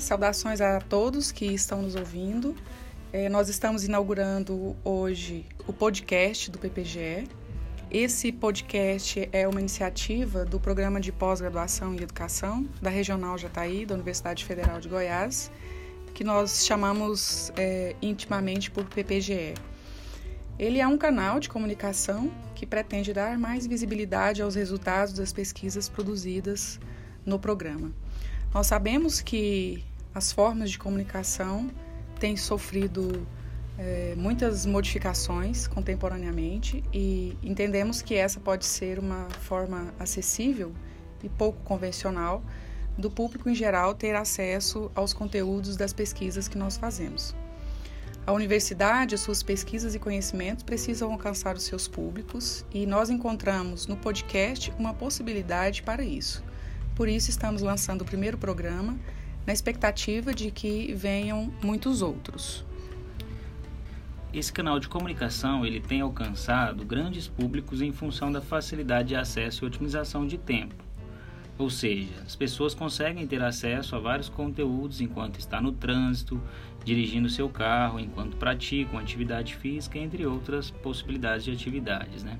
Saudações a todos que estão nos ouvindo. É, nós estamos inaugurando hoje o podcast do PPGE. Esse podcast é uma iniciativa do Programa de Pós-Graduação em Educação da Regional Jataí, da Universidade Federal de Goiás, que nós chamamos é, intimamente por PPGE. Ele é um canal de comunicação que pretende dar mais visibilidade aos resultados das pesquisas produzidas no programa. Nós sabemos que as formas de comunicação têm sofrido é, muitas modificações contemporaneamente e entendemos que essa pode ser uma forma acessível e pouco convencional do público em geral ter acesso aos conteúdos das pesquisas que nós fazemos. A universidade, as suas pesquisas e conhecimentos precisam alcançar os seus públicos e nós encontramos no podcast uma possibilidade para isso. Por isso, estamos lançando o primeiro programa na expectativa de que venham muitos outros. Esse canal de comunicação ele tem alcançado grandes públicos em função da facilidade de acesso e otimização de tempo. Ou seja, as pessoas conseguem ter acesso a vários conteúdos enquanto está no trânsito, dirigindo seu carro, enquanto praticam atividade física, entre outras possibilidades de atividades. Né?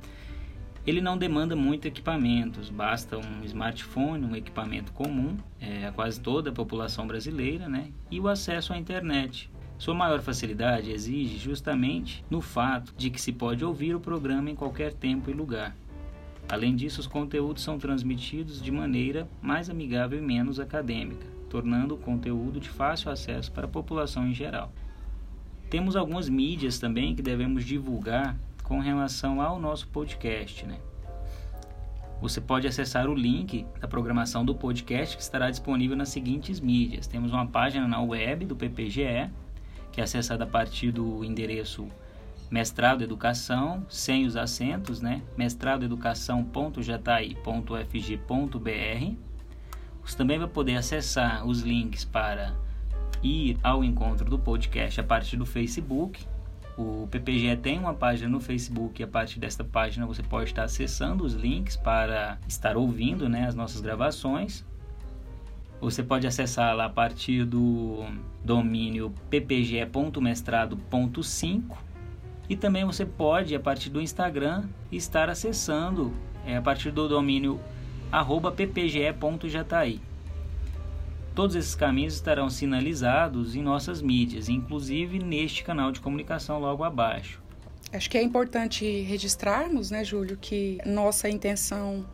Ele não demanda muito equipamentos, basta um smartphone, um equipamento comum é, a quase toda a população brasileira, né? e o acesso à internet. Sua maior facilidade exige justamente no fato de que se pode ouvir o programa em qualquer tempo e lugar. Além disso, os conteúdos são transmitidos de maneira mais amigável e menos acadêmica, tornando o conteúdo de fácil acesso para a população em geral. Temos algumas mídias também que devemos divulgar com relação ao nosso podcast, né? Você pode acessar o link da programação do podcast que estará disponível nas seguintes mídias. Temos uma página na web do PPGE, que é acessada a partir do endereço mestrado educação, sem os acentos, né? mestradoeducação.jtai.fg.br. Você também vai poder acessar os links para ir ao encontro do podcast a partir do Facebook o PPGE tem uma página no Facebook e a partir desta página você pode estar acessando os links para estar ouvindo né, as nossas gravações. Você pode acessar lá a partir do domínio ppge.mestrado.5 e também você pode, a partir do Instagram, estar acessando é, a partir do domínio arroba ppge.jataí. Todos esses caminhos estarão sinalizados em nossas mídias, inclusive neste canal de comunicação logo abaixo. Acho que é importante registrarmos, né, Júlio, que nossa intenção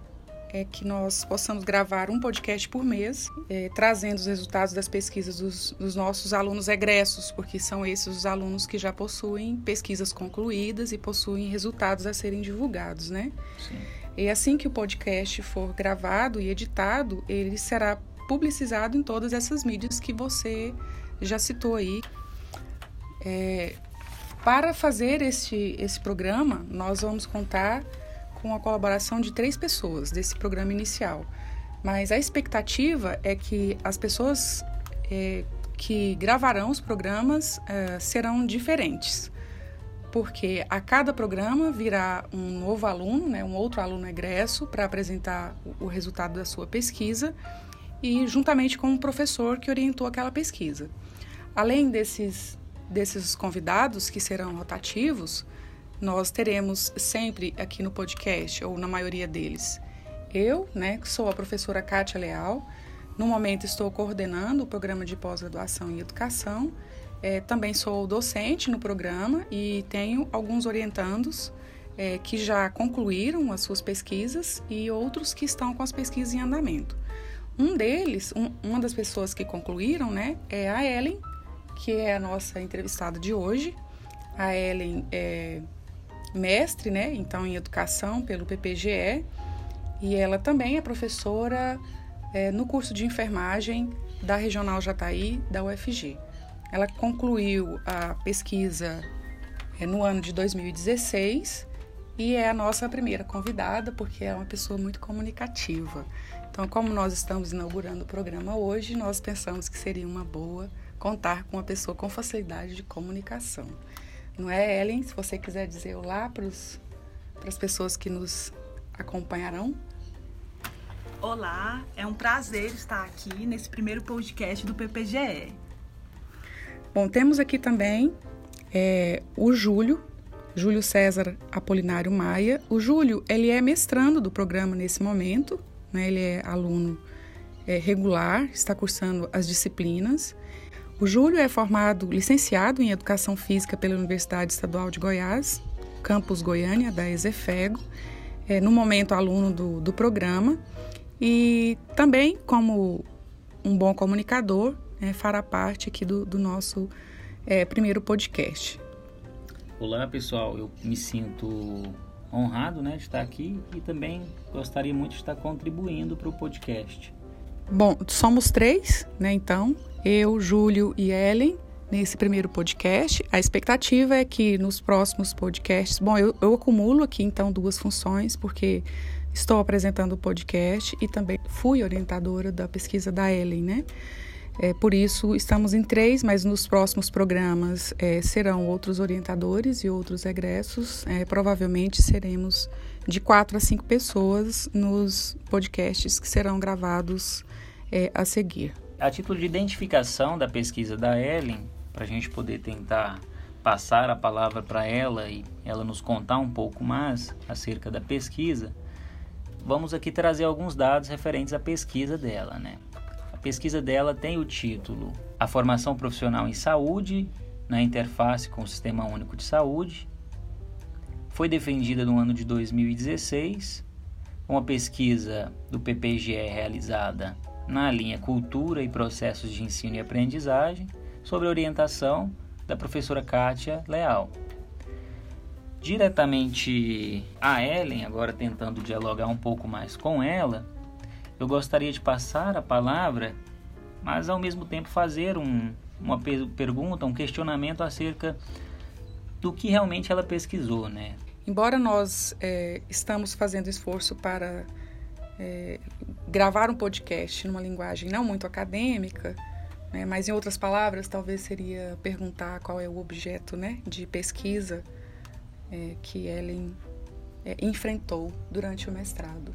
é que nós possamos gravar um podcast por mês, é, trazendo os resultados das pesquisas dos, dos, nossos alunos egressos, porque são esses os alunos que já possuem pesquisas concluídas e possuem resultados a serem divulgados, né? Sim. E assim que o podcast for gravado e editado, ele será publicizado em todas essas mídias que você já citou aí. É, para fazer este, esse programa, nós vamos contar com a colaboração de três pessoas desse programa inicial. Mas a expectativa é que as pessoas é, que gravarão os programas é, serão diferentes, porque a cada programa virá um novo aluno, né, um outro aluno egresso, para apresentar o, o resultado da sua pesquisa e juntamente com o professor que orientou aquela pesquisa. Além desses, desses convidados que serão rotativos, nós teremos sempre aqui no podcast, ou na maioria deles, eu, né, que sou a professora Kátia Leal, no momento estou coordenando o programa de pós-graduação em educação, é, também sou docente no programa e tenho alguns orientandos é, que já concluíram as suas pesquisas e outros que estão com as pesquisas em andamento. Um deles, um, uma das pessoas que concluíram, né, é a Ellen, que é a nossa entrevistada de hoje. A Ellen é mestre, né, então em educação pelo PPGE, e ela também é professora é, no curso de enfermagem da Regional Jataí da UFG. Ela concluiu a pesquisa é, no ano de 2016 e é a nossa primeira convidada porque é uma pessoa muito comunicativa. Então, como nós estamos inaugurando o programa hoje, nós pensamos que seria uma boa contar com uma pessoa com facilidade de comunicação. Não é, Ellen? Se você quiser dizer olá para as pessoas que nos acompanharão. Olá, é um prazer estar aqui nesse primeiro podcast do PPGE. Bom, temos aqui também é, o Júlio, Júlio César Apolinário Maia. O Júlio, ele é mestrando do programa nesse momento, né? ele é aluno é, regular, está cursando as disciplinas. O Júlio é formado, licenciado em Educação Física pela Universidade Estadual de Goiás, campus Goiânia, da Exefego. É, no momento, aluno do, do programa. E também, como um bom comunicador, é, fará parte aqui do, do nosso é, primeiro podcast. Olá pessoal, eu me sinto honrado né, de estar aqui e também gostaria muito de estar contribuindo para o podcast. Bom, somos três, né? Então, eu, Júlio e Ellen, nesse primeiro podcast. A expectativa é que nos próximos podcasts. Bom, eu, eu acumulo aqui então duas funções, porque estou apresentando o podcast e também fui orientadora da pesquisa da Ellen, né? É, por isso, estamos em três, mas nos próximos programas é, serão outros orientadores e outros egressos. É, provavelmente seremos de quatro a cinco pessoas nos podcasts que serão gravados é, a seguir. A título de identificação da pesquisa da Ellen, para a gente poder tentar passar a palavra para ela e ela nos contar um pouco mais acerca da pesquisa, vamos aqui trazer alguns dados referentes à pesquisa dela, né? Pesquisa dela tem o título A Formação Profissional em Saúde na Interface com o Sistema Único de Saúde. Foi defendida no ano de 2016, uma pesquisa do PPGE realizada na linha Cultura e Processos de Ensino e Aprendizagem, sobre orientação da professora Kátia Leal. Diretamente a Ellen, agora tentando dialogar um pouco mais com ela, eu gostaria de passar a palavra, mas ao mesmo tempo fazer um, uma pergunta, um questionamento acerca do que realmente ela pesquisou, né? Embora nós é, estamos fazendo esforço para é, gravar um podcast numa linguagem não muito acadêmica, né, mas em outras palavras, talvez seria perguntar qual é o objeto né, de pesquisa é, que Ellen é, enfrentou durante o mestrado.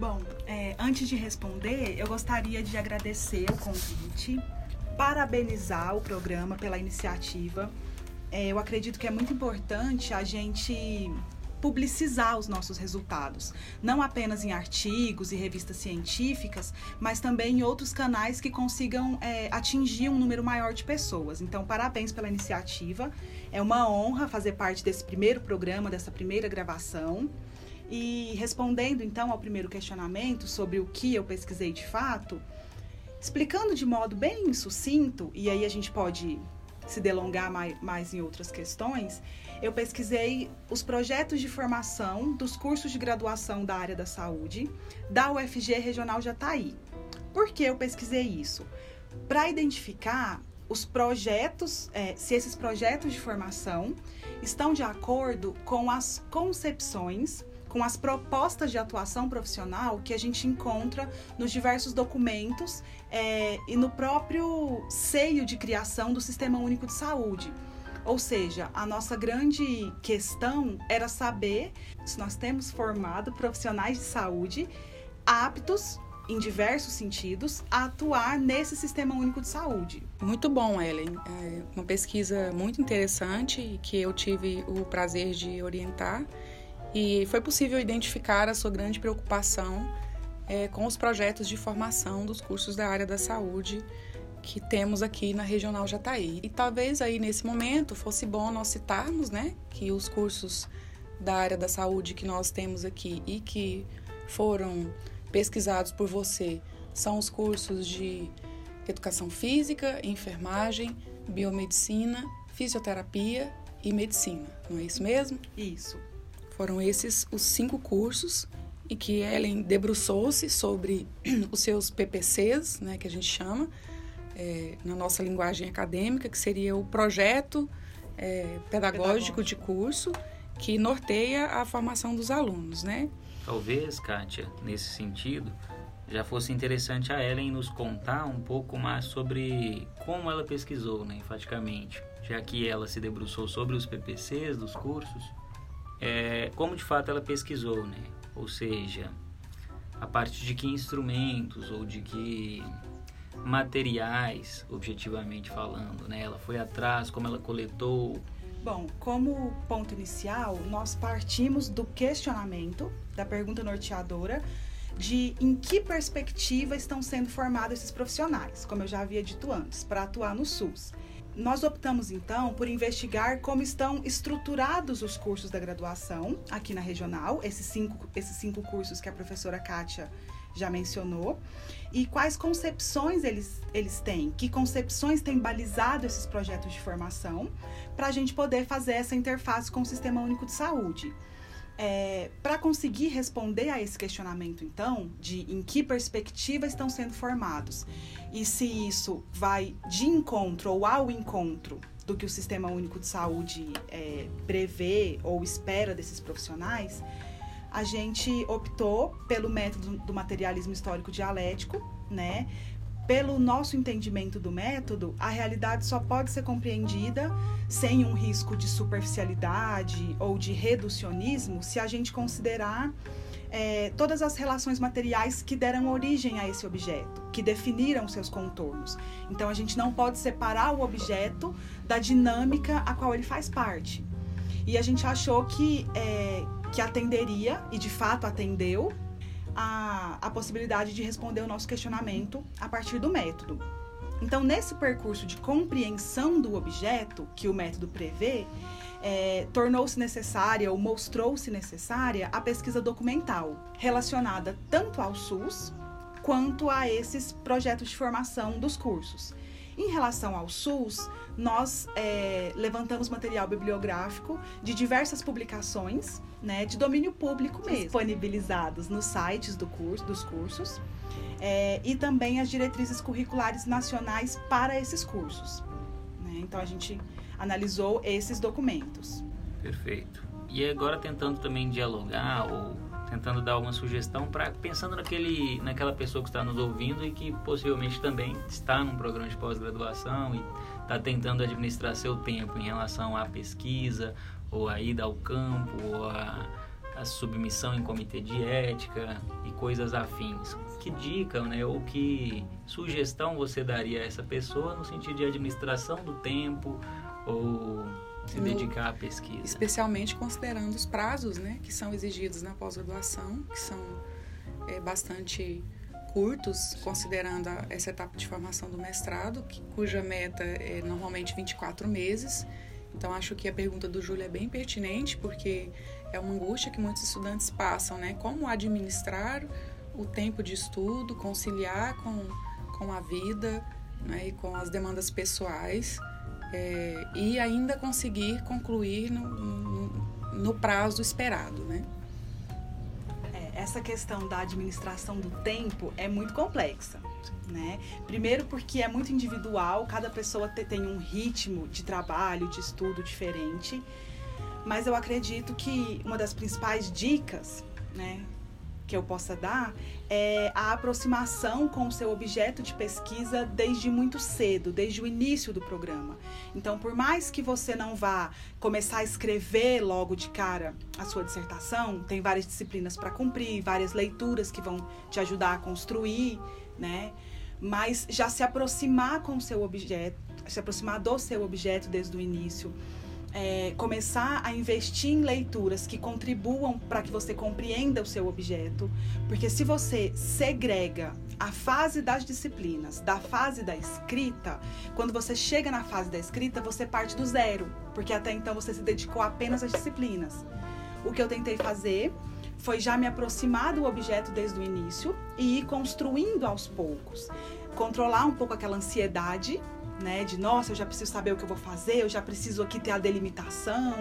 Bom, é, antes de responder, eu gostaria de agradecer o convite, parabenizar o programa pela iniciativa. É, eu acredito que é muito importante a gente publicizar os nossos resultados, não apenas em artigos e revistas científicas, mas também em outros canais que consigam é, atingir um número maior de pessoas. Então, parabéns pela iniciativa. É uma honra fazer parte desse primeiro programa, dessa primeira gravação. E respondendo então ao primeiro questionamento sobre o que eu pesquisei de fato, explicando de modo bem sucinto, e aí a gente pode se delongar mais, mais em outras questões, eu pesquisei os projetos de formação dos cursos de graduação da área da saúde da UFG Regional Jataí. Por que eu pesquisei isso? Para identificar os projetos, é, se esses projetos de formação estão de acordo com as concepções com as propostas de atuação profissional que a gente encontra nos diversos documentos é, e no próprio seio de criação do Sistema Único de Saúde. Ou seja, a nossa grande questão era saber se nós temos formado profissionais de saúde aptos em diversos sentidos, a atuar nesse sistema único de saúde. Muito bom, Ellen. É uma pesquisa muito interessante que eu tive o prazer de orientar e foi possível identificar a sua grande preocupação é, com os projetos de formação dos cursos da área da saúde que temos aqui na Regional Jataí. E talvez aí nesse momento fosse bom nós citarmos, né, que os cursos da área da saúde que nós temos aqui e que foram pesquisados por você são os cursos de educação física, enfermagem, biomedicina, fisioterapia e medicina. Não é isso mesmo? Isso. Foram esses os cinco cursos e que Ellen debruçou-se sobre os seus PPCs, né, que a gente chama, é, na nossa linguagem acadêmica, que seria o projeto é, pedagógico, pedagógico de curso que norteia a formação dos alunos, né? Talvez, Kátia, nesse sentido, já fosse interessante a Ellen nos contar um pouco mais sobre como ela pesquisou, né, enfaticamente, já que ela se debruçou sobre os PPCs dos cursos é, como de fato ela pesquisou, né? Ou seja, a partir de que instrumentos ou de que materiais, objetivamente falando, né? Ela foi atrás, como ela coletou. Bom, como ponto inicial, nós partimos do questionamento, da pergunta norteadora, de em que perspectiva estão sendo formados esses profissionais, como eu já havia dito antes, para atuar no SUS. Nós optamos então por investigar como estão estruturados os cursos da graduação aqui na regional, esses cinco, esses cinco cursos que a professora Kátia já mencionou, e quais concepções eles, eles têm, que concepções têm balizado esses projetos de formação, para a gente poder fazer essa interface com o Sistema Único de Saúde. É, para conseguir responder a esse questionamento, então, de em que perspectiva estão sendo formados e se isso vai de encontro ou ao encontro do que o Sistema Único de Saúde é, prevê ou espera desses profissionais, a gente optou pelo método do materialismo histórico dialético, né? Pelo nosso entendimento do método, a realidade só pode ser compreendida sem um risco de superficialidade ou de reducionismo se a gente considerar é, todas as relações materiais que deram origem a esse objeto, que definiram seus contornos. Então a gente não pode separar o objeto da dinâmica a qual ele faz parte. E a gente achou que, é, que atenderia, e de fato atendeu, a, a possibilidade de responder o nosso questionamento a partir do método. Então, nesse percurso de compreensão do objeto que o método prevê, é, tornou-se necessária ou mostrou-se necessária a pesquisa documental, relacionada tanto ao SUS quanto a esses projetos de formação dos cursos. Em relação ao SUS, nós é, levantamos material bibliográfico de diversas publicações, né, de domínio público mesmo, disponibilizados nos sites do curso, dos cursos, é, e também as diretrizes curriculares nacionais para esses cursos. Né? Então a gente analisou esses documentos. Perfeito. E agora tentando também dialogar ou tentando dar alguma sugestão para pensando naquele naquela pessoa que está nos ouvindo e que possivelmente também está num programa de pós-graduação e está tentando administrar seu tempo em relação à pesquisa ou a ida ao campo ou a, submissão em comitê de ética e coisas afins. Que dica, né, ou que sugestão você daria a essa pessoa no sentido de administração do tempo ou se no, dedicar à pesquisa. Especialmente considerando os prazos né, que são exigidos na pós-graduação, que são é, bastante curtos, considerando a, essa etapa de formação do mestrado, que, cuja meta é normalmente 24 meses. Então, acho que a pergunta do Júlio é bem pertinente, porque é uma angústia que muitos estudantes passam, né? Como administrar o tempo de estudo, conciliar com, com a vida né? e com as demandas pessoais é, e ainda conseguir concluir no, no, no prazo esperado, né? É, essa questão da administração do tempo é muito complexa. Né? Primeiro porque é muito individual, cada pessoa tem um ritmo de trabalho, de estudo diferente. Mas eu acredito que uma das principais dicas, né, que eu possa dar é a aproximação com o seu objeto de pesquisa desde muito cedo, desde o início do programa. Então, por mais que você não vá começar a escrever logo de cara a sua dissertação, tem várias disciplinas para cumprir, várias leituras que vão te ajudar a construir, né? Mas já se aproximar com o seu objeto, se aproximar do seu objeto desde o início é, começar a investir em leituras que contribuam para que você compreenda o seu objeto, porque se você segrega a fase das disciplinas da fase da escrita, quando você chega na fase da escrita, você parte do zero, porque até então você se dedicou apenas às disciplinas. O que eu tentei fazer foi já me aproximar do objeto desde o início e ir construindo aos poucos. Controlar um pouco aquela ansiedade né? De nossa, eu já preciso saber o que eu vou fazer, eu já preciso aqui ter a delimitação.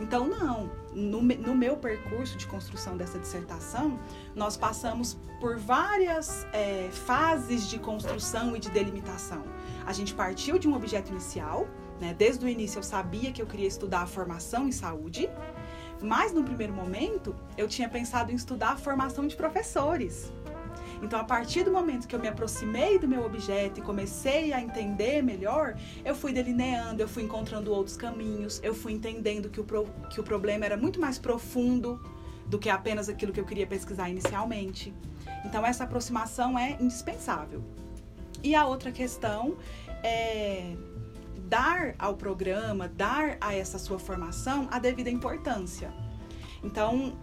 Então, não. No, no meu percurso de construção dessa dissertação, nós passamos por várias é, fases de construção e de delimitação. A gente partiu de um objeto inicial, né? Desde o início eu sabia que eu queria estudar a formação em saúde, mas no primeiro momento eu tinha pensado em estudar a formação de professores. Então, a partir do momento que eu me aproximei do meu objeto e comecei a entender melhor, eu fui delineando, eu fui encontrando outros caminhos, eu fui entendendo que o, pro, que o problema era muito mais profundo do que apenas aquilo que eu queria pesquisar inicialmente. Então, essa aproximação é indispensável. E a outra questão é dar ao programa, dar a essa sua formação a devida importância. Então,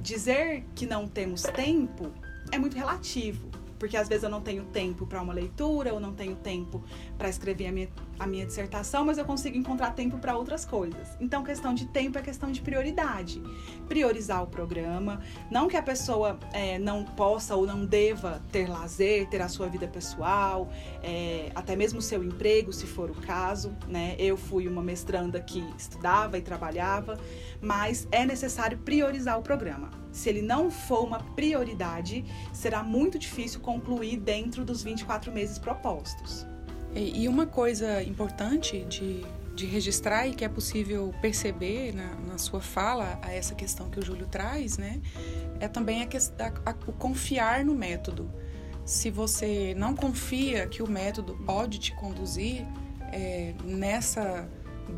dizer que não temos tempo é muito relativo porque às vezes eu não tenho tempo para uma leitura, eu não tenho tempo para escrever a minha, a minha dissertação, mas eu consigo encontrar tempo para outras coisas. Então, questão de tempo é questão de prioridade. Priorizar o programa, não que a pessoa é, não possa ou não deva ter lazer, ter a sua vida pessoal, é, até mesmo o seu emprego, se for o caso. Né? Eu fui uma mestranda que estudava e trabalhava, mas é necessário priorizar o programa. Se ele não for uma prioridade, será muito difícil concluir dentro dos 24 meses propostos. E uma coisa importante de, de registrar e que é possível perceber na, na sua fala a essa questão que o Júlio traz, né, é também a, a, a, o confiar no método. Se você não confia que o método pode te conduzir é, nessa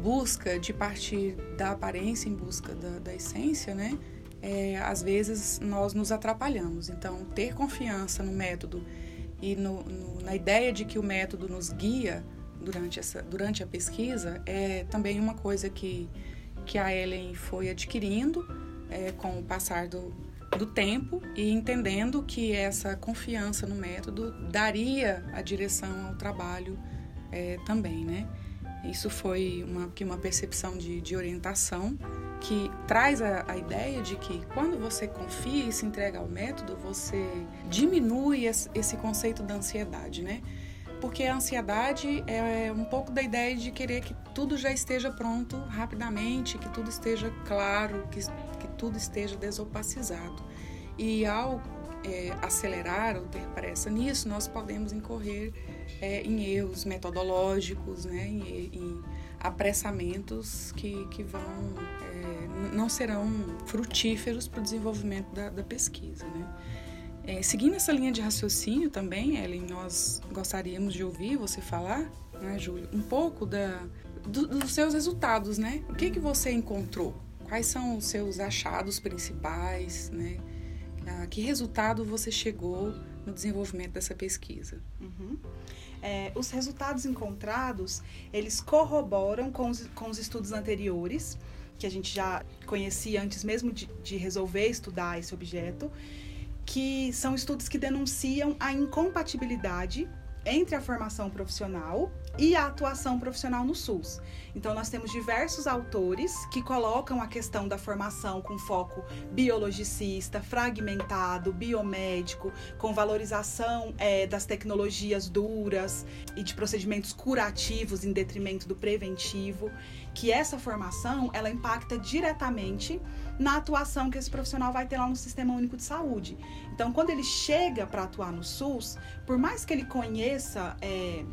busca de partir da aparência em busca da, da essência, né, é, às vezes nós nos atrapalhamos. Então, ter confiança no método e no, no, na ideia de que o método nos guia durante, essa, durante a pesquisa é também uma coisa que, que a Ellen foi adquirindo é, com o passar do, do tempo e entendendo que essa confiança no método daria a direção ao trabalho é, também, né? Isso foi uma, uma percepção de, de orientação que traz a, a, ideia de que quando você confia e se entrega ao método, você diminui esse, conceito da ansiedade, né? Porque a ansiedade é um pouco da ideia de querer que tudo já esteja pronto rapidamente, que tudo esteja claro, que, que tudo esteja desopacizado. E ao é, acelerar ou ter pressa nisso, nós podemos incorrer é, em erros metodológicos, né, em, em apressamentos que, que vão é, não serão frutíferos para o desenvolvimento da, da pesquisa. Né? É, seguindo essa linha de raciocínio também, Ellen, nós gostaríamos de ouvir você falar, né, Júlio, um pouco da, do, dos seus resultados, né? O que, que você encontrou? Quais são os seus achados principais, né? A que resultado você chegou no desenvolvimento dessa pesquisa? Uhum. É, os resultados encontrados, eles corroboram com os, com os estudos anteriores, que a gente já conhecia antes mesmo de, de resolver estudar esse objeto, que são estudos que denunciam a incompatibilidade entre a formação profissional e a atuação profissional no SUS. Então, nós temos diversos autores que colocam a questão da formação com foco biologicista, fragmentado, biomédico, com valorização é, das tecnologias duras e de procedimentos curativos em detrimento do preventivo, que essa formação ela impacta diretamente na atuação que esse profissional vai ter lá no Sistema Único de Saúde. Então, quando ele chega para atuar no SUS, por mais que ele conheça é,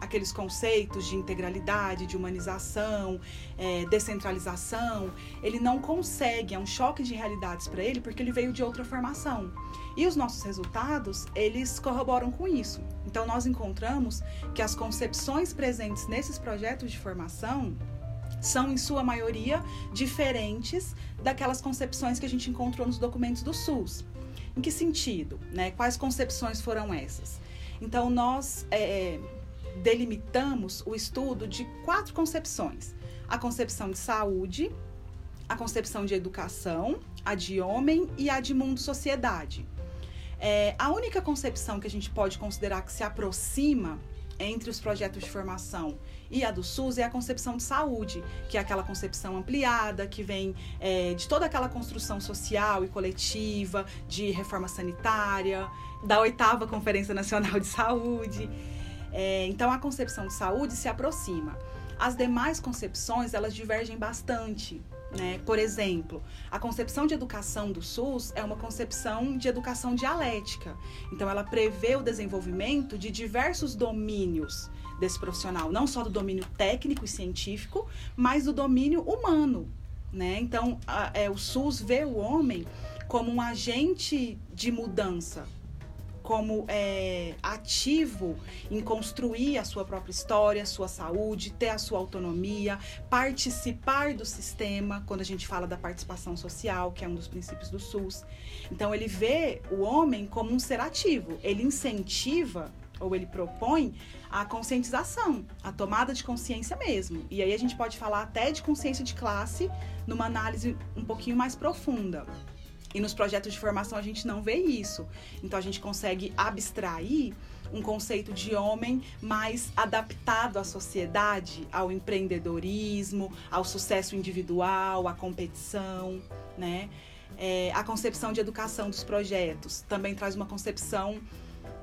aqueles conceitos de integralidade, de humanização, é, descentralização, ele não consegue, é um choque de realidades para ele, porque ele veio de outra formação. E os nossos resultados, eles corroboram com isso. Então, nós encontramos que as concepções presentes nesses projetos de formação são, em sua maioria, diferentes daquelas concepções que a gente encontrou nos documentos do SUS. Em que sentido? Né? Quais concepções foram essas? Então, nós é, delimitamos o estudo de quatro concepções: a concepção de saúde, a concepção de educação, a de homem e a de mundo-sociedade. É, a única concepção que a gente pode considerar que se aproxima entre os projetos de formação e a do SUS é a concepção de saúde, que é aquela concepção ampliada, que vem é, de toda aquela construção social e coletiva, de reforma sanitária, da oitava Conferência Nacional de Saúde. É, então a concepção de saúde se aproxima. As demais concepções elas divergem bastante. Né? Por exemplo, a concepção de educação do SUS é uma concepção de educação dialética. Então, ela prevê o desenvolvimento de diversos domínios desse profissional, não só do domínio técnico e científico, mas do domínio humano. Né? Então, a, é, o SUS vê o homem como um agente de mudança, como é, ativo em construir a sua própria história, a sua saúde, ter a sua autonomia, participar do sistema, quando a gente fala da participação social, que é um dos princípios do SUS. Então, ele vê o homem como um ser ativo, ele incentiva ou ele propõe a conscientização, a tomada de consciência mesmo. E aí a gente pode falar até de consciência de classe numa análise um pouquinho mais profunda. E nos projetos de formação a gente não vê isso. Então a gente consegue abstrair um conceito de homem mais adaptado à sociedade, ao empreendedorismo, ao sucesso individual, à competição, né? É, a concepção de educação dos projetos também traz uma concepção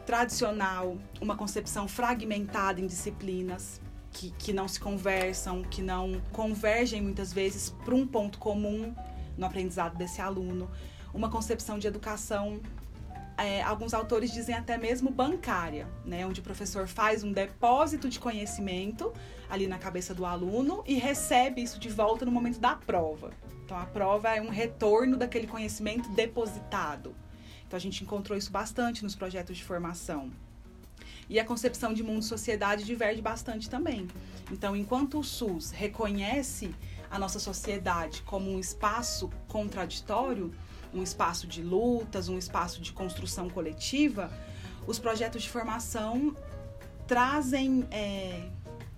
tradicional, uma concepção fragmentada em disciplinas que, que não se conversam, que não convergem muitas vezes para um ponto comum no aprendizado desse aluno uma concepção de educação é, alguns autores dizem até mesmo bancária, né, onde o professor faz um depósito de conhecimento ali na cabeça do aluno e recebe isso de volta no momento da prova. Então a prova é um retorno daquele conhecimento depositado. Então a gente encontrou isso bastante nos projetos de formação. E a concepção de mundo e sociedade diverge bastante também. Então, enquanto o SUS reconhece a nossa sociedade como um espaço contraditório, um espaço de lutas, um espaço de construção coletiva, os projetos de formação trazem é,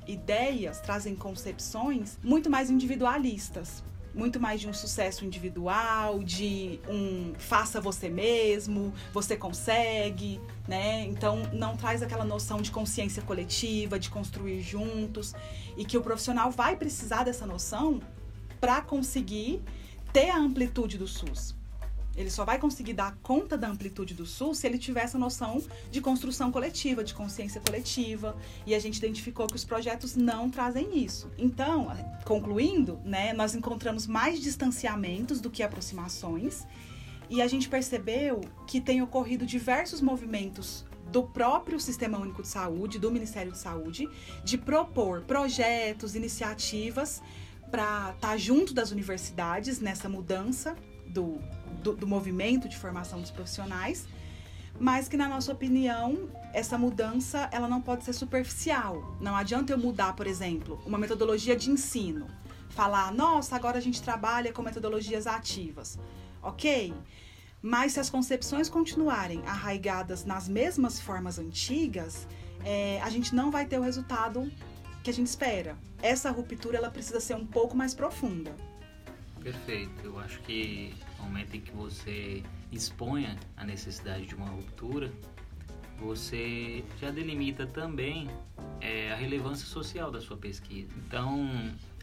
ideias, trazem concepções muito mais individualistas. Muito mais de um sucesso individual, de um faça você mesmo, você consegue, né? Então não traz aquela noção de consciência coletiva, de construir juntos, e que o profissional vai precisar dessa noção para conseguir ter a amplitude do SUS. Ele só vai conseguir dar conta da amplitude do Sul se ele tiver essa noção de construção coletiva, de consciência coletiva. E a gente identificou que os projetos não trazem isso. Então, concluindo, né, nós encontramos mais distanciamentos do que aproximações. E a gente percebeu que tem ocorrido diversos movimentos do próprio Sistema Único de Saúde, do Ministério de Saúde, de propor projetos, iniciativas para estar tá junto das universidades nessa mudança do, do, do movimento de formação dos profissionais, mas que na nossa opinião essa mudança ela não pode ser superficial. Não adianta eu mudar, por exemplo, uma metodologia de ensino, falar, nossa, agora a gente trabalha com metodologias ativas, ok? Mas se as concepções continuarem arraigadas nas mesmas formas antigas, é, a gente não vai ter o resultado que a gente espera. Essa ruptura ela precisa ser um pouco mais profunda. Perfeito. Eu acho que no momento em que você exponha a necessidade de uma ruptura, você já delimita também é, a relevância social da sua pesquisa. Então,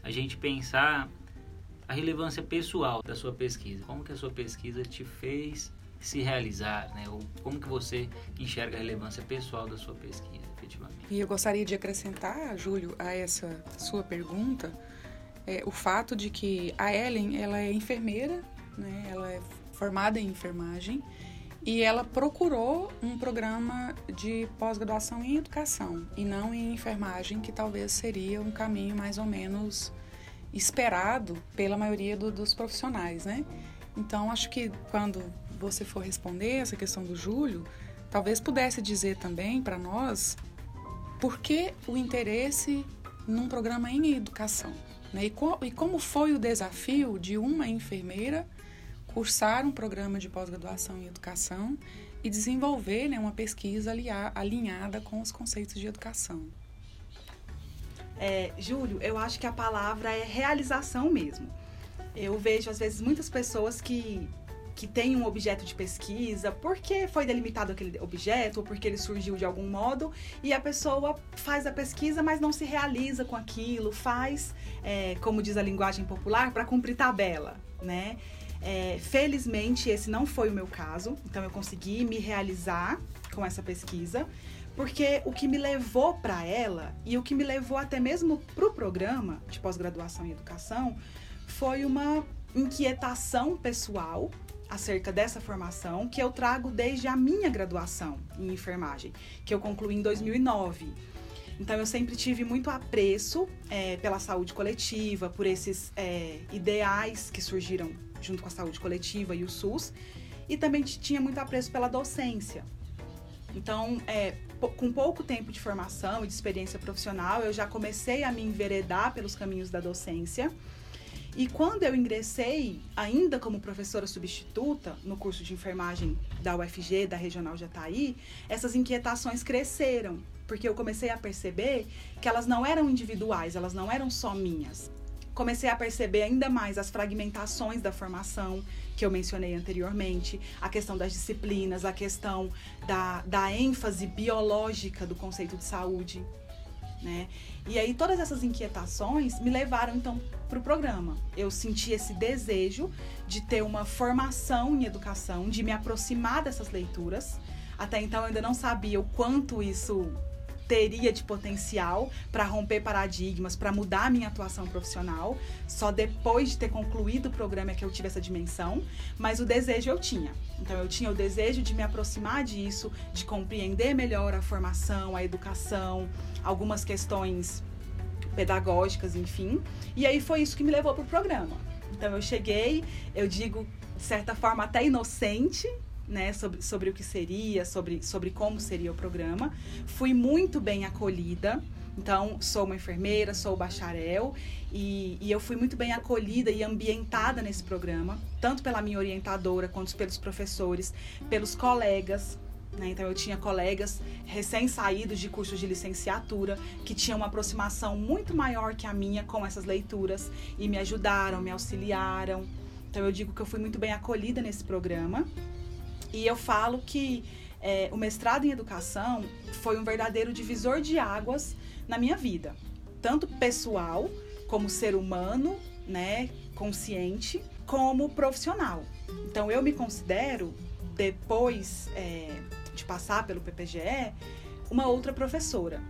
a gente pensar a relevância pessoal da sua pesquisa, como que a sua pesquisa te fez se realizar, né? Ou como que você enxerga a relevância pessoal da sua pesquisa, efetivamente. E eu gostaria de acrescentar, Júlio, a essa sua pergunta, é, o fato de que a Ellen ela é enfermeira, né? Ela é formada em enfermagem e ela procurou um programa de pós-graduação em educação e não em enfermagem, que talvez seria um caminho mais ou menos esperado pela maioria do, dos profissionais, né? Então acho que quando você for responder essa questão do Júlio, talvez pudesse dizer também para nós por que o interesse num programa em educação. Né? E, co e como foi o desafio de uma enfermeira cursar um programa de pós-graduação em educação e desenvolver né, uma pesquisa alinhada com os conceitos de educação. É, Júlio, eu acho que a palavra é realização mesmo. Eu vejo, às vezes, muitas pessoas que que tem um objeto de pesquisa, porque foi delimitado aquele objeto, ou porque ele surgiu de algum modo, e a pessoa faz a pesquisa, mas não se realiza com aquilo, faz, é, como diz a linguagem popular, para cumprir tabela, né? É, felizmente, esse não foi o meu caso, então eu consegui me realizar com essa pesquisa, porque o que me levou para ela e o que me levou até mesmo para o programa de pós-graduação em educação foi uma inquietação pessoal acerca dessa formação que eu trago desde a minha graduação em enfermagem, que eu concluí em 2009. Então eu sempre tive muito apreço é, pela saúde coletiva, por esses é, ideais que surgiram junto com a saúde coletiva e o SUS, e também tinha muito apreço pela docência. Então, é, com pouco tempo de formação e de experiência profissional, eu já comecei a me enveredar pelos caminhos da docência. E quando eu ingressei, ainda como professora substituta, no curso de enfermagem da UFG, da Regional Jataí, essas inquietações cresceram, porque eu comecei a perceber que elas não eram individuais, elas não eram só minhas. Comecei a perceber ainda mais as fragmentações da formação que eu mencionei anteriormente, a questão das disciplinas, a questão da, da ênfase biológica do conceito de saúde, né? E aí todas essas inquietações me levaram então para o programa. Eu senti esse desejo de ter uma formação em educação, de me aproximar dessas leituras. Até então eu ainda não sabia o quanto isso teria de potencial para romper paradigmas, para mudar a minha atuação profissional. Só depois de ter concluído o programa é que eu tive essa dimensão, mas o desejo eu tinha. Então eu tinha o desejo de me aproximar disso, de compreender melhor a formação, a educação, algumas questões pedagógicas, enfim. E aí foi isso que me levou para o programa. Então eu cheguei, eu digo de certa forma até inocente, né, sobre, sobre o que seria, sobre, sobre como seria o programa. Fui muito bem acolhida. Então, sou uma enfermeira, sou bacharel e, e, eu fui muito bem acolhida e ambientada nesse programa, tanto pela minha orientadora quanto pelos professores, pelos colegas. Né? Então, eu tinha colegas recém-saídos de cursos de licenciatura que tinham uma aproximação muito maior que a minha com essas leituras e me ajudaram, me auxiliaram. Então, eu digo que eu fui muito bem acolhida nesse programa. E eu falo que é, o mestrado em educação foi um verdadeiro divisor de águas na minha vida, tanto pessoal como ser humano, né, consciente, como profissional. Então eu me considero depois é, de passar pelo PPGE uma outra professora.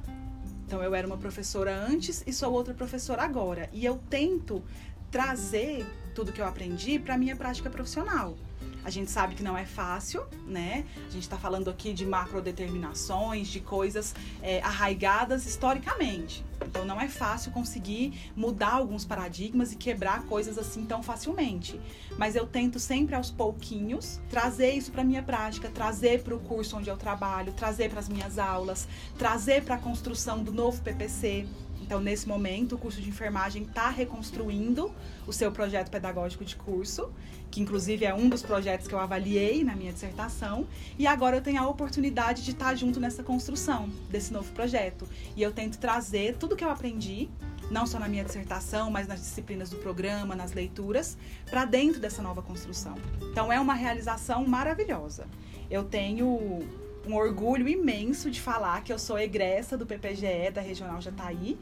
Então eu era uma professora antes e sou outra professora agora. E eu tento trazer tudo que eu aprendi para minha prática profissional. A gente sabe que não é fácil, né? A gente está falando aqui de macrodeterminações, de coisas é, arraigadas historicamente. Então não é fácil conseguir mudar alguns paradigmas e quebrar coisas assim tão facilmente. Mas eu tento sempre aos pouquinhos trazer isso para minha prática, trazer para o curso onde eu trabalho, trazer para as minhas aulas, trazer para a construção do novo PPC. Então, nesse momento, o curso de enfermagem está reconstruindo o seu projeto pedagógico de curso, que inclusive é um dos projetos que eu avaliei na minha dissertação, e agora eu tenho a oportunidade de estar tá junto nessa construção desse novo projeto. E eu tento trazer tudo que eu aprendi, não só na minha dissertação, mas nas disciplinas do programa, nas leituras, para dentro dessa nova construção. Então, é uma realização maravilhosa. Eu tenho um orgulho imenso de falar que eu sou egressa do PPGE da Regional Jataí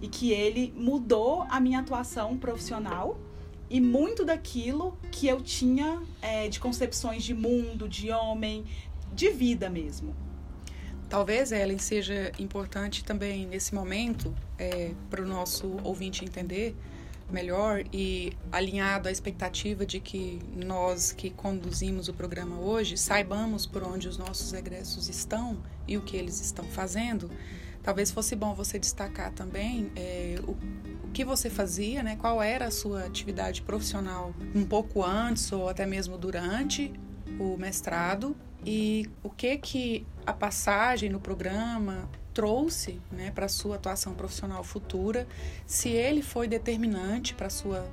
e que ele mudou a minha atuação profissional e muito daquilo que eu tinha é, de concepções de mundo, de homem, de vida mesmo. Talvez, Ellen, seja importante também nesse momento é, para o nosso ouvinte entender melhor e alinhado à expectativa de que nós que conduzimos o programa hoje saibamos por onde os nossos egressos estão e o que eles estão fazendo, talvez fosse bom você destacar também é, o, o que você fazia, né? qual era a sua atividade profissional um pouco antes ou até mesmo durante o mestrado e o que que a passagem no programa trouxe né, para a sua atuação profissional futura, se ele foi determinante para a sua,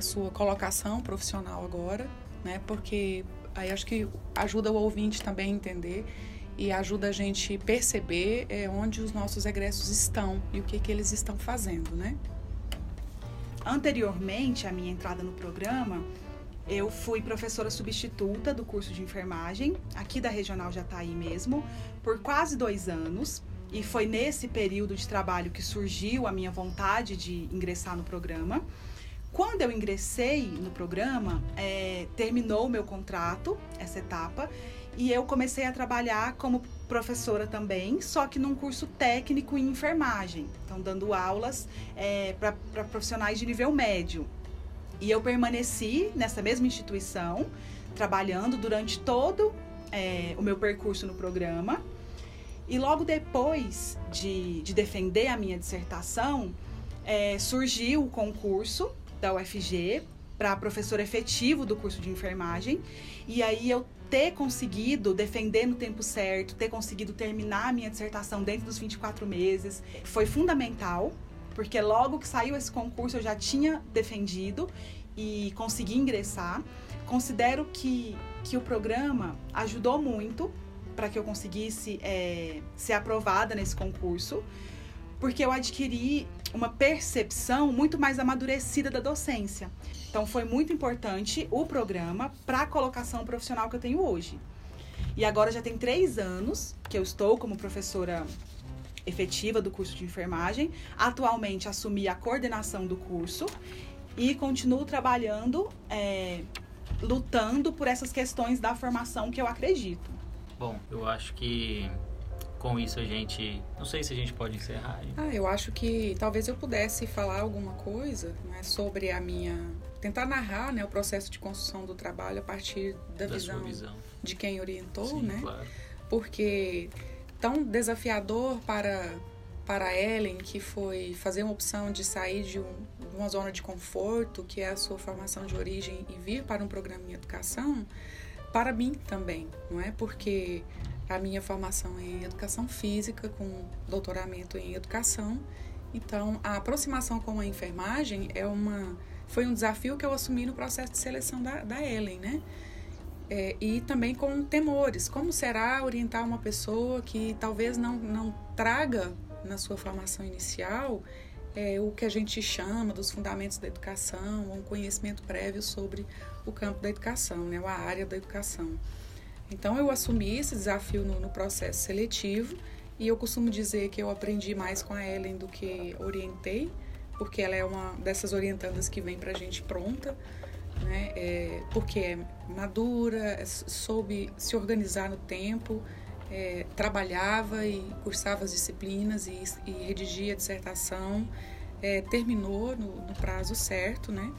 sua colocação profissional agora, né, porque aí acho que ajuda o ouvinte também a entender e ajuda a gente perceber é, onde os nossos egressos estão e o que, que eles estão fazendo, né? Anteriormente à minha entrada no programa, eu fui professora substituta do curso de enfermagem, aqui da Regional Jataí mesmo, por quase dois anos. E foi nesse período de trabalho que surgiu a minha vontade de ingressar no programa. Quando eu ingressei no programa, é, terminou o meu contrato, essa etapa, e eu comecei a trabalhar como professora também, só que num curso técnico em enfermagem, então dando aulas é, para profissionais de nível médio. E eu permaneci nessa mesma instituição, trabalhando durante todo é, o meu percurso no programa. E logo depois de, de defender a minha dissertação, é, surgiu o concurso da UFG para professor efetivo do curso de enfermagem. E aí eu ter conseguido defender no tempo certo, ter conseguido terminar a minha dissertação dentro dos 24 meses, foi fundamental, porque logo que saiu esse concurso eu já tinha defendido e consegui ingressar. Considero que, que o programa ajudou muito para que eu conseguisse é, ser aprovada nesse concurso, porque eu adquiri uma percepção muito mais amadurecida da docência. Então foi muito importante o programa para a colocação profissional que eu tenho hoje. E agora já tem três anos que eu estou como professora efetiva do curso de enfermagem. Atualmente assumi a coordenação do curso e continuo trabalhando, é, lutando por essas questões da formação que eu acredito. Bom, eu acho que com isso a gente. Não sei se a gente pode encerrar. Ah, eu acho que talvez eu pudesse falar alguma coisa né, sobre a minha. Tentar narrar né, o processo de construção do trabalho a partir da, da visão, visão, de quem orientou, Sim, né? Claro. Porque tão desafiador para, para Ellen, que foi fazer uma opção de sair de, um, de uma zona de conforto, que é a sua formação de origem, e vir para um programa em educação, para mim também, não é? Porque a minha formação é em educação física, com doutoramento em educação. Então, a aproximação com a enfermagem é uma, foi um desafio que eu assumi no processo de seleção da, da Ellen, né? É, e também com temores. Como será orientar uma pessoa que talvez não, não traga na sua formação inicial é, o que a gente chama dos fundamentos da educação, um conhecimento prévio sobre o campo da educação, né, a área da educação. Então eu assumi esse desafio no, no, processo seletivo e eu costumo dizer que eu aprendi mais com a Ellen do que orientei, porque ela é uma dessas orientandas que vem para a gente pronta, né? É, porque é madura, é, soube se organizar no tempo, é, trabalhava e cursava as disciplinas e, e redigia a dissertação, é, terminou no, no prazo certo, né?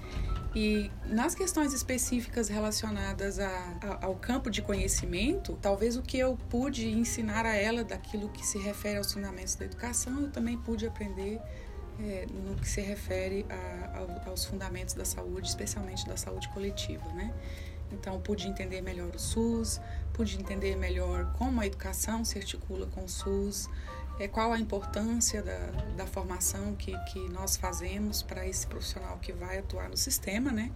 E nas questões específicas relacionadas a, a, ao campo de conhecimento, talvez o que eu pude ensinar a ela daquilo que se refere aos fundamentos da educação, eu também pude aprender é, no que se refere a, aos fundamentos da saúde, especialmente da saúde coletiva, né? Então, pude entender melhor o SUS, pude entender melhor como a educação se articula com o SUS, é, qual a importância da, da formação que, que nós fazemos para esse profissional que vai atuar no sistema, né?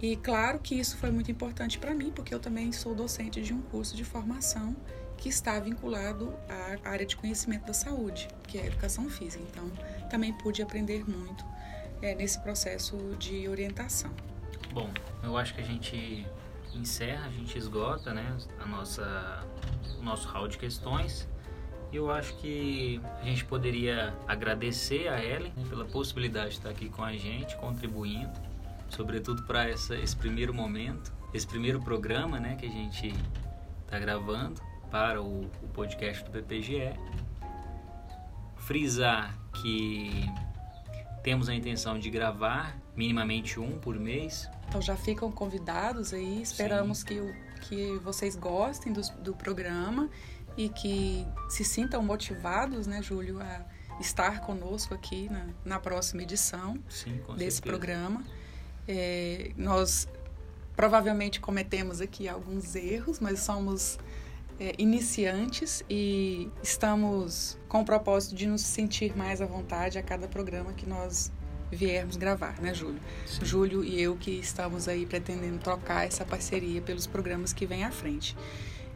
E claro que isso foi muito importante para mim, porque eu também sou docente de um curso de formação que está vinculado à área de conhecimento da saúde, que é a educação física. Então, também pude aprender muito é, nesse processo de orientação. Bom, eu acho que a gente encerra, a gente esgota, né, a nossa, o nosso hall de questões. Eu acho que a gente poderia agradecer a Ellen né, pela possibilidade de estar aqui com a gente, contribuindo, sobretudo para esse primeiro momento, esse primeiro programa né, que a gente está gravando para o, o podcast do PPGE. Frisar que temos a intenção de gravar minimamente um por mês. Então já ficam convidados aí, esperamos que, que vocês gostem do, do programa e que se sintam motivados, né, Júlio, a estar conosco aqui na, na próxima edição Sim, desse certeza. programa. É, nós provavelmente cometemos aqui alguns erros, mas somos é, iniciantes e estamos com o propósito de nos sentir mais à vontade a cada programa que nós viermos gravar, né, Júlio? Sim. Júlio e eu que estamos aí pretendendo trocar essa parceria pelos programas que vêm à frente.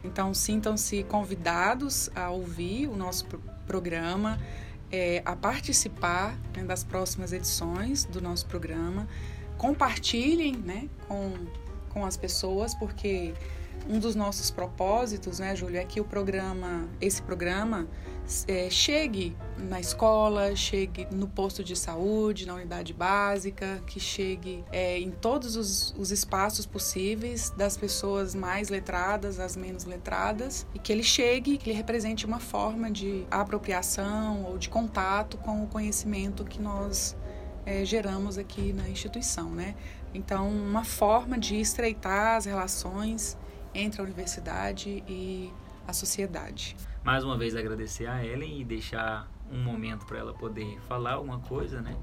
Então, sintam-se convidados a ouvir o nosso programa, é, a participar né, das próximas edições do nosso programa. Compartilhem né, com, com as pessoas, porque um dos nossos propósitos, né, Júlio, é que o programa, esse programa, é, chegue na escola, chegue no posto de saúde, na unidade básica, que chegue é, em todos os, os, espaços possíveis, das pessoas mais letradas às menos letradas, e que ele chegue, que ele represente uma forma de apropriação ou de contato com o conhecimento que nós é, geramos aqui na instituição, né? Então, uma forma de estreitar as relações entre a universidade e a sociedade. Mais uma vez agradecer a Ellen e deixar um momento para ela poder falar alguma coisa, né,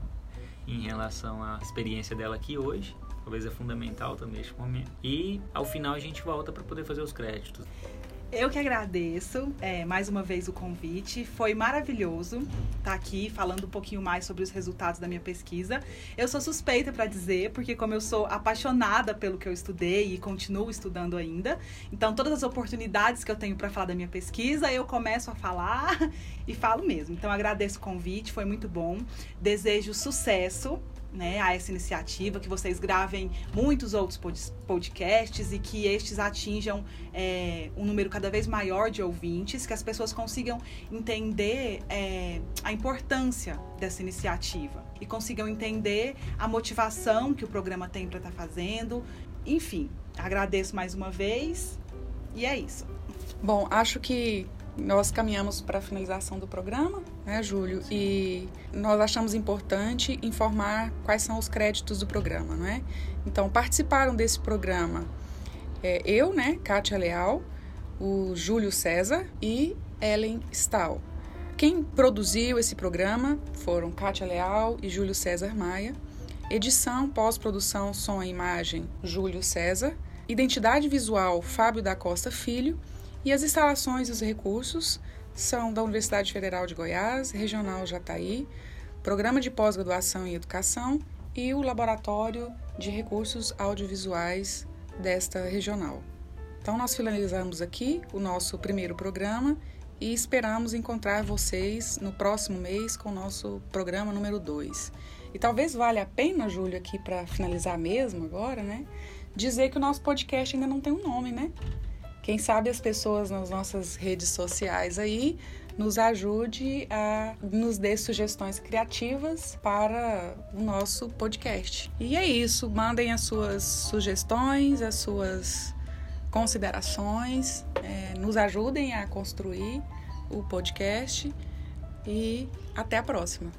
em relação à experiência dela aqui hoje. talvez é fundamental também este momento. E ao final a gente volta para poder fazer os créditos. Eu que agradeço é, mais uma vez o convite. Foi maravilhoso estar aqui falando um pouquinho mais sobre os resultados da minha pesquisa. Eu sou suspeita para dizer, porque como eu sou apaixonada pelo que eu estudei e continuo estudando ainda, então todas as oportunidades que eu tenho para falar da minha pesquisa, eu começo a falar e falo mesmo. Então agradeço o convite, foi muito bom. Desejo sucesso né, a essa iniciativa, que vocês gravem muitos outros podcasts e que estes atinjam é, um número cada vez maior de ouvintes, que as pessoas consigam entender é, a importância dessa iniciativa e consigam entender a motivação que o programa tem para estar tá fazendo. Enfim, agradeço mais uma vez e é isso. Bom, acho que nós caminhamos para a finalização do programa, né, Júlio? Sim. E nós achamos importante informar quais são os créditos do programa, não é? Então, participaram desse programa é, eu, né, Kátia Leal, o Júlio César e Ellen Stahl. Quem produziu esse programa foram Kátia Leal e Júlio César Maia. Edição, pós-produção, som e imagem, Júlio César. Identidade visual, Fábio da Costa Filho. E as instalações e os recursos são da Universidade Federal de Goiás, Regional Jataí, Programa de Pós-Graduação em Educação e o Laboratório de Recursos Audiovisuais desta regional. Então, nós finalizamos aqui o nosso primeiro programa e esperamos encontrar vocês no próximo mês com o nosso programa número 2. E talvez valha a pena, Júlio, aqui para finalizar mesmo agora, né? Dizer que o nosso podcast ainda não tem um nome, né? Quem sabe as pessoas nas nossas redes sociais aí nos ajude a nos dê sugestões criativas para o nosso podcast. E é isso, mandem as suas sugestões, as suas considerações, é, nos ajudem a construir o podcast e até a próxima.